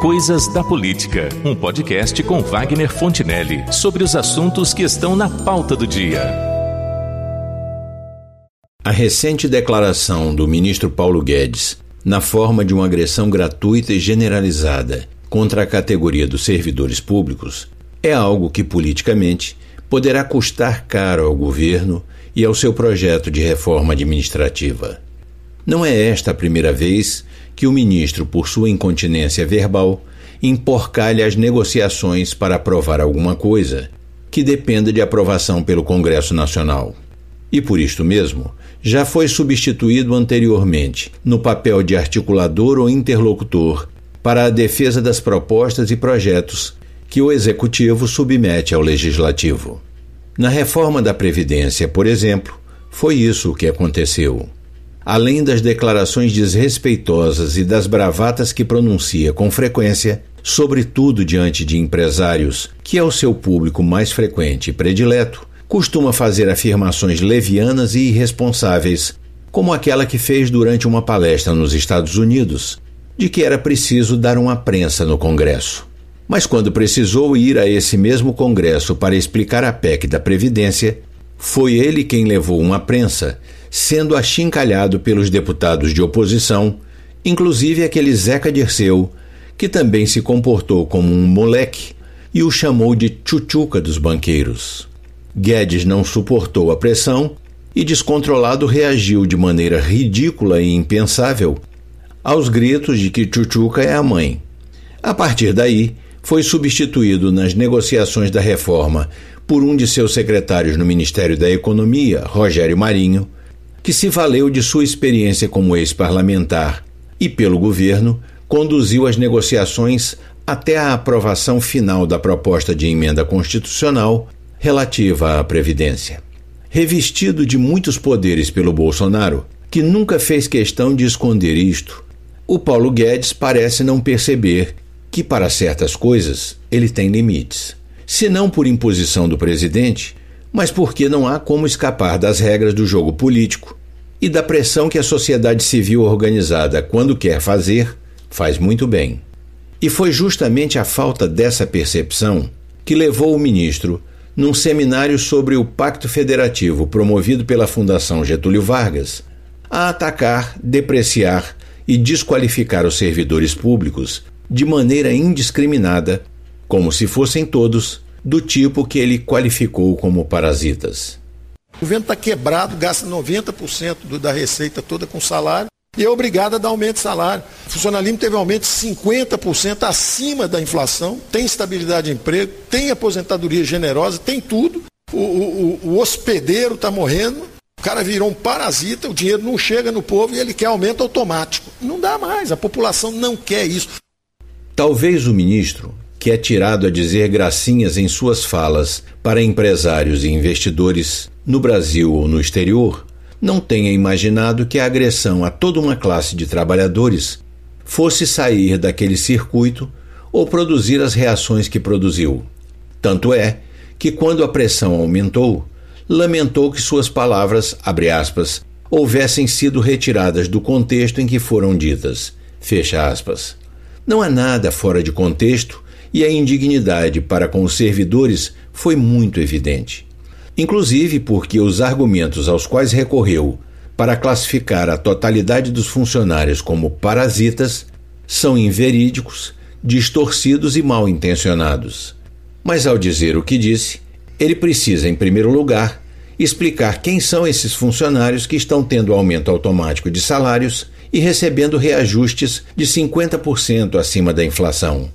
Coisas da Política, um podcast com Wagner Fontinelli sobre os assuntos que estão na pauta do dia. A recente declaração do ministro Paulo Guedes, na forma de uma agressão gratuita e generalizada contra a categoria dos servidores públicos, é algo que politicamente poderá custar caro ao governo e ao seu projeto de reforma administrativa. Não é esta a primeira vez que o ministro, por sua incontinência verbal, emporcalha as negociações para aprovar alguma coisa que dependa de aprovação pelo Congresso Nacional. E por isto mesmo, já foi substituído anteriormente no papel de articulador ou interlocutor para a defesa das propostas e projetos que o Executivo submete ao Legislativo. Na reforma da Previdência, por exemplo, foi isso que aconteceu além das declarações desrespeitosas e das bravatas que pronuncia com frequência, sobretudo diante de empresários, que é o seu público mais frequente e predileto, costuma fazer afirmações levianas e irresponsáveis, como aquela que fez durante uma palestra nos Estados Unidos, de que era preciso dar uma prensa no Congresso. Mas quando precisou ir a esse mesmo Congresso para explicar a PEC da Previdência, foi ele quem levou uma prensa, sendo achincalhado pelos deputados de oposição, inclusive aquele Zeca Dirceu, que também se comportou como um moleque e o chamou de tchutchuca dos banqueiros. Guedes não suportou a pressão e, descontrolado, reagiu de maneira ridícula e impensável aos gritos de que Tchutchuca é a mãe. A partir daí, foi substituído nas negociações da reforma por um de seus secretários no Ministério da Economia, Rogério Marinho, que se valeu de sua experiência como ex-parlamentar e pelo governo conduziu as negociações até a aprovação final da proposta de emenda constitucional relativa à Previdência. Revestido de muitos poderes pelo Bolsonaro, que nunca fez questão de esconder isto, o Paulo Guedes parece não perceber que, para certas coisas, ele tem limites. Se não por imposição do presidente, mas porque não há como escapar das regras do jogo político e da pressão que a sociedade civil organizada, quando quer fazer, faz muito bem. E foi justamente a falta dessa percepção que levou o ministro, num seminário sobre o Pacto Federativo promovido pela Fundação Getúlio Vargas, a atacar, depreciar e desqualificar os servidores públicos de maneira indiscriminada, como se fossem todos do tipo que ele qualificou como parasitas. O governo está quebrado, gasta 90% do, da receita toda com salário e é obrigado a dar aumento de salário. O funcionalismo teve aumento de 50% acima da inflação, tem estabilidade de emprego, tem aposentadoria generosa, tem tudo. O, o, o hospedeiro está morrendo, o cara virou um parasita, o dinheiro não chega no povo e ele quer aumento automático. Não dá mais, a população não quer isso. Talvez o ministro que é tirado a dizer gracinhas em suas falas para empresários e investidores no Brasil ou no exterior, não tenha imaginado que a agressão a toda uma classe de trabalhadores fosse sair daquele circuito ou produzir as reações que produziu. Tanto é que, quando a pressão aumentou, lamentou que suas palavras, abre aspas, houvessem sido retiradas do contexto em que foram ditas. Fecha aspas. Não há nada fora de contexto e a indignidade para com os servidores foi muito evidente. Inclusive porque os argumentos aos quais recorreu para classificar a totalidade dos funcionários como parasitas são inverídicos, distorcidos e mal intencionados. Mas ao dizer o que disse, ele precisa, em primeiro lugar, explicar quem são esses funcionários que estão tendo aumento automático de salários e recebendo reajustes de 50% acima da inflação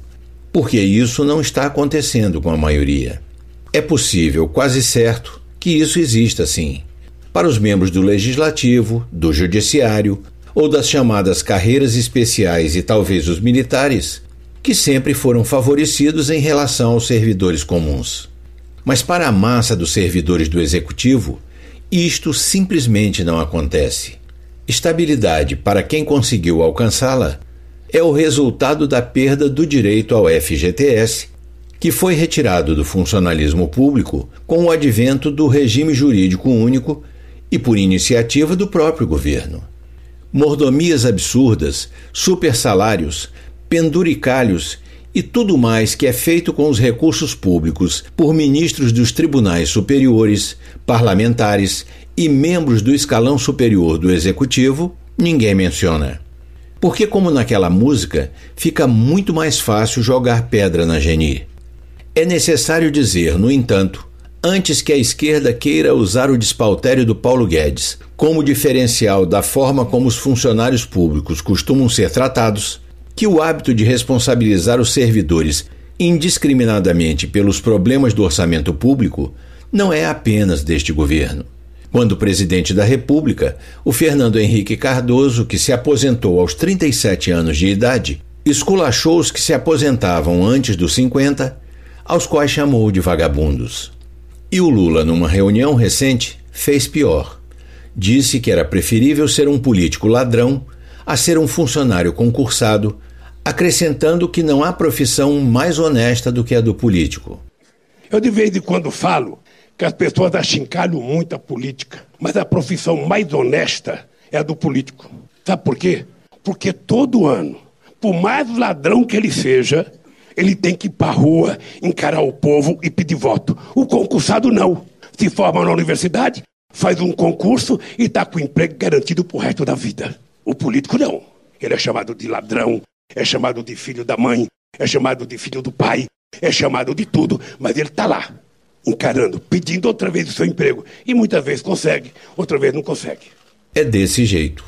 porque isso não está acontecendo com a maioria. É possível, quase certo, que isso exista sim. Para os membros do Legislativo, do Judiciário ou das chamadas carreiras especiais e talvez os militares, que sempre foram favorecidos em relação aos servidores comuns. Mas para a massa dos servidores do Executivo, isto simplesmente não acontece. Estabilidade para quem conseguiu alcançá-la é o resultado da perda do direito ao FGTS, que foi retirado do funcionalismo público com o advento do regime jurídico único e por iniciativa do próprio governo. Mordomias absurdas, supersalários, penduricalhos e tudo mais que é feito com os recursos públicos por ministros dos tribunais superiores, parlamentares e membros do escalão superior do executivo, ninguém menciona. Porque, como naquela música, fica muito mais fácil jogar pedra na Geni. É necessário dizer, no entanto, antes que a esquerda queira usar o despautério do Paulo Guedes como diferencial da forma como os funcionários públicos costumam ser tratados, que o hábito de responsabilizar os servidores indiscriminadamente pelos problemas do orçamento público não é apenas deste governo. Quando presidente da República, o Fernando Henrique Cardoso, que se aposentou aos 37 anos de idade, esculachou os que se aposentavam antes dos 50, aos quais chamou de vagabundos. E o Lula, numa reunião recente, fez pior. Disse que era preferível ser um político ladrão a ser um funcionário concursado, acrescentando que não há profissão mais honesta do que a do político. Eu de vez em quando falo que as pessoas achincalham muito a política, mas a profissão mais honesta é a do político. Sabe por quê? Porque todo ano, por mais ladrão que ele seja, ele tem que ir para a rua, encarar o povo e pedir voto. O concursado não. Se forma na universidade, faz um concurso e está com emprego garantido para o resto da vida. O político não. Ele é chamado de ladrão, é chamado de filho da mãe, é chamado de filho do pai, é chamado de tudo, mas ele está lá, encarando, pedindo outra vez o seu emprego. E muitas vezes consegue, outra vez não consegue. É desse jeito.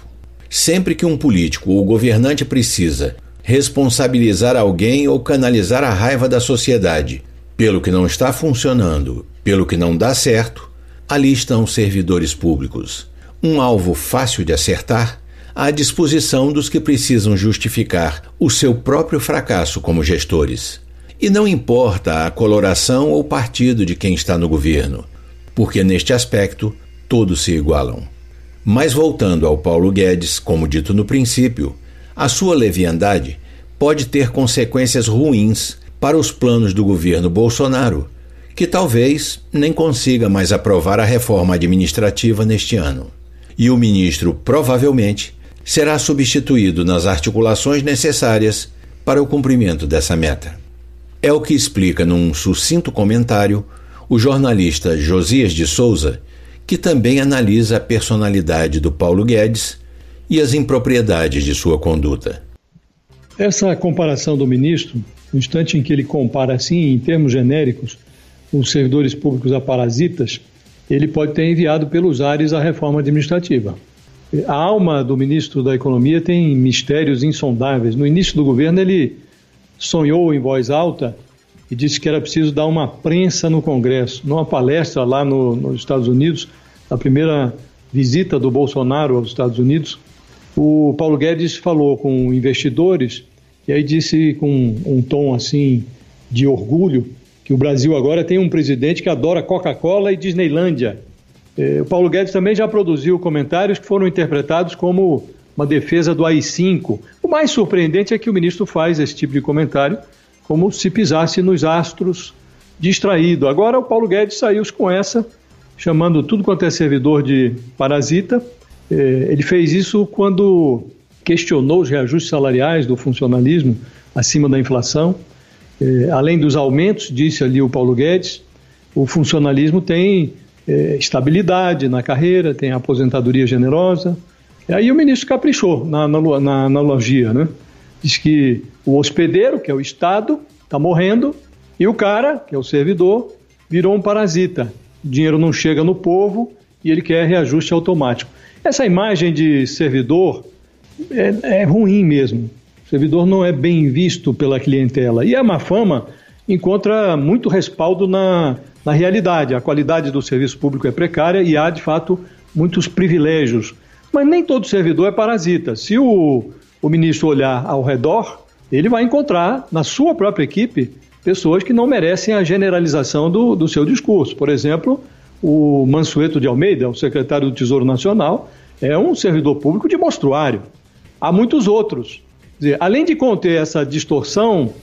Sempre que um político ou governante precisa responsabilizar alguém ou canalizar a raiva da sociedade pelo que não está funcionando, pelo que não dá certo, ali estão servidores públicos. Um alvo fácil de acertar à disposição dos que precisam justificar o seu próprio fracasso como gestores. E não importa a coloração ou partido de quem está no governo, porque neste aspecto todos se igualam. Mas voltando ao Paulo Guedes, como dito no princípio, a sua leviandade pode ter consequências ruins para os planos do governo Bolsonaro, que talvez nem consiga mais aprovar a reforma administrativa neste ano. E o ministro provavelmente será substituído nas articulações necessárias para o cumprimento dessa meta. É o que explica num sucinto comentário o jornalista Josias de Souza, que também analisa a personalidade do Paulo Guedes e as impropriedades de sua conduta. Essa comparação do ministro, no instante em que ele compara assim, em termos genéricos, os servidores públicos a parasitas, ele pode ter enviado pelos ares a reforma administrativa. A alma do ministro da Economia tem mistérios insondáveis. No início do governo, ele sonhou em voz alta e disse que era preciso dar uma prensa no Congresso. Numa palestra lá no, nos Estados Unidos, na primeira visita do Bolsonaro aos Estados Unidos, o Paulo Guedes falou com investidores e aí disse com um tom assim de orgulho que o Brasil agora tem um presidente que adora Coca-Cola e Disneylândia. É, o Paulo Guedes também já produziu comentários que foram interpretados como uma defesa do AI-5. O mais surpreendente é que o ministro faz esse tipo de comentário como se pisasse nos astros distraído. Agora o Paulo Guedes saiu com essa, chamando tudo quanto é servidor de parasita. É, ele fez isso quando questionou os reajustes salariais do funcionalismo acima da inflação. É, além dos aumentos, disse ali o Paulo Guedes, o funcionalismo tem é, estabilidade na carreira, tem aposentadoria generosa. E aí o ministro caprichou na, na, na analogia, né? Diz que o hospedeiro, que é o Estado, está morrendo, e o cara, que é o servidor, virou um parasita. O dinheiro não chega no povo e ele quer reajuste automático. Essa imagem de servidor é, é ruim mesmo. O servidor não é bem visto pela clientela. E a má fama encontra muito respaldo na, na realidade, a qualidade do serviço público é precária e há, de fato, muitos privilégios. Mas nem todo servidor é parasita. Se o, o ministro olhar ao redor, ele vai encontrar na sua própria equipe pessoas que não merecem a generalização do, do seu discurso. Por exemplo, o Mansueto de Almeida, o secretário do Tesouro Nacional, é um servidor público de mostruário. Há muitos outros. Dizer, além de conter essa distorção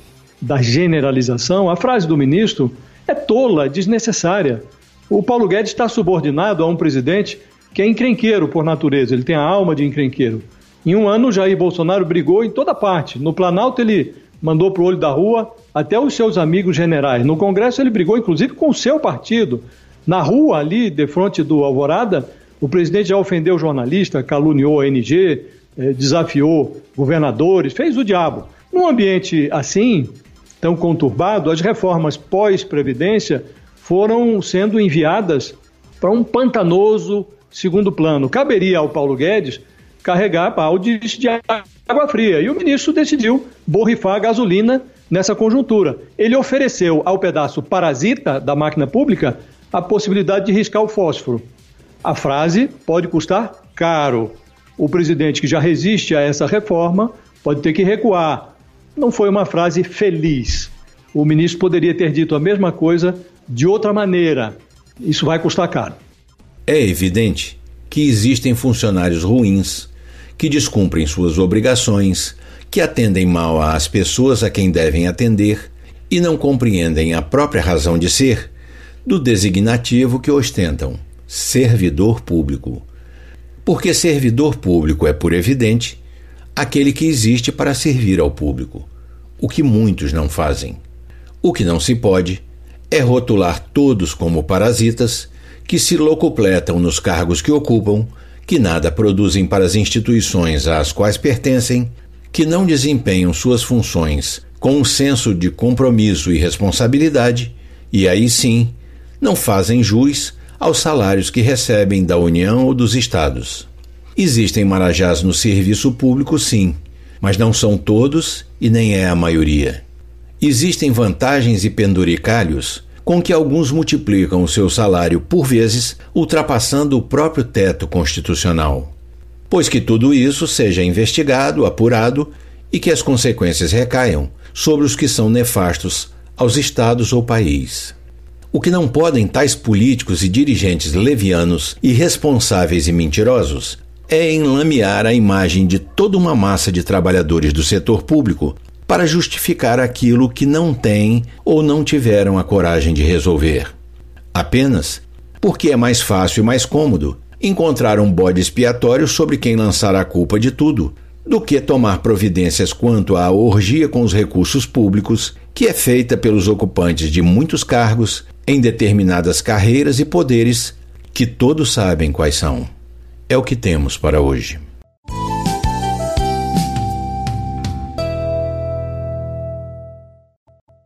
da generalização, a frase do ministro é tola, desnecessária. O Paulo Guedes está subordinado a um presidente que é encrenqueiro por natureza, ele tem a alma de encrenqueiro. Em um ano, Jair Bolsonaro brigou em toda parte. No Planalto, ele mandou para o olho da rua até os seus amigos generais. No Congresso, ele brigou, inclusive, com o seu partido. Na rua, ali, de frente do Alvorada, o presidente já ofendeu jornalista, caluniou a ONG, eh, desafiou governadores, fez o diabo. Num ambiente assim, tão conturbado, as reformas pós-previdência foram sendo enviadas para um pantanoso segundo plano. Caberia ao Paulo Guedes carregar baldes de água fria. E o ministro decidiu borrifar gasolina nessa conjuntura. Ele ofereceu ao pedaço parasita da máquina pública a possibilidade de riscar o fósforo. A frase pode custar caro. O presidente que já resiste a essa reforma pode ter que recuar. Não foi uma frase feliz. O ministro poderia ter dito a mesma coisa de outra maneira. Isso vai custar caro. É evidente que existem funcionários ruins que descumprem suas obrigações, que atendem mal às pessoas a quem devem atender e não compreendem a própria razão de ser do designativo que ostentam, servidor público. Porque servidor público é, por evidente, aquele que existe para servir ao público, o que muitos não fazem. O que não se pode é rotular todos como parasitas que se locupletam nos cargos que ocupam, que nada produzem para as instituições às quais pertencem, que não desempenham suas funções com um senso de compromisso e responsabilidade, e aí sim não fazem jus aos salários que recebem da União ou dos Estados. Existem marajás no serviço público, sim, mas não são todos e nem é a maioria. Existem vantagens e penduricalhos com que alguns multiplicam o seu salário por vezes, ultrapassando o próprio teto constitucional. Pois que tudo isso seja investigado, apurado e que as consequências recaiam sobre os que são nefastos aos estados ou país. O que não podem tais políticos e dirigentes levianos, irresponsáveis e mentirosos é enlamear a imagem de toda uma massa de trabalhadores do setor público para justificar aquilo que não têm ou não tiveram a coragem de resolver. Apenas porque é mais fácil e mais cômodo encontrar um bode expiatório sobre quem lançar a culpa de tudo, do que tomar providências quanto à orgia com os recursos públicos, que é feita pelos ocupantes de muitos cargos em determinadas carreiras e poderes que todos sabem quais são. É o que temos para hoje.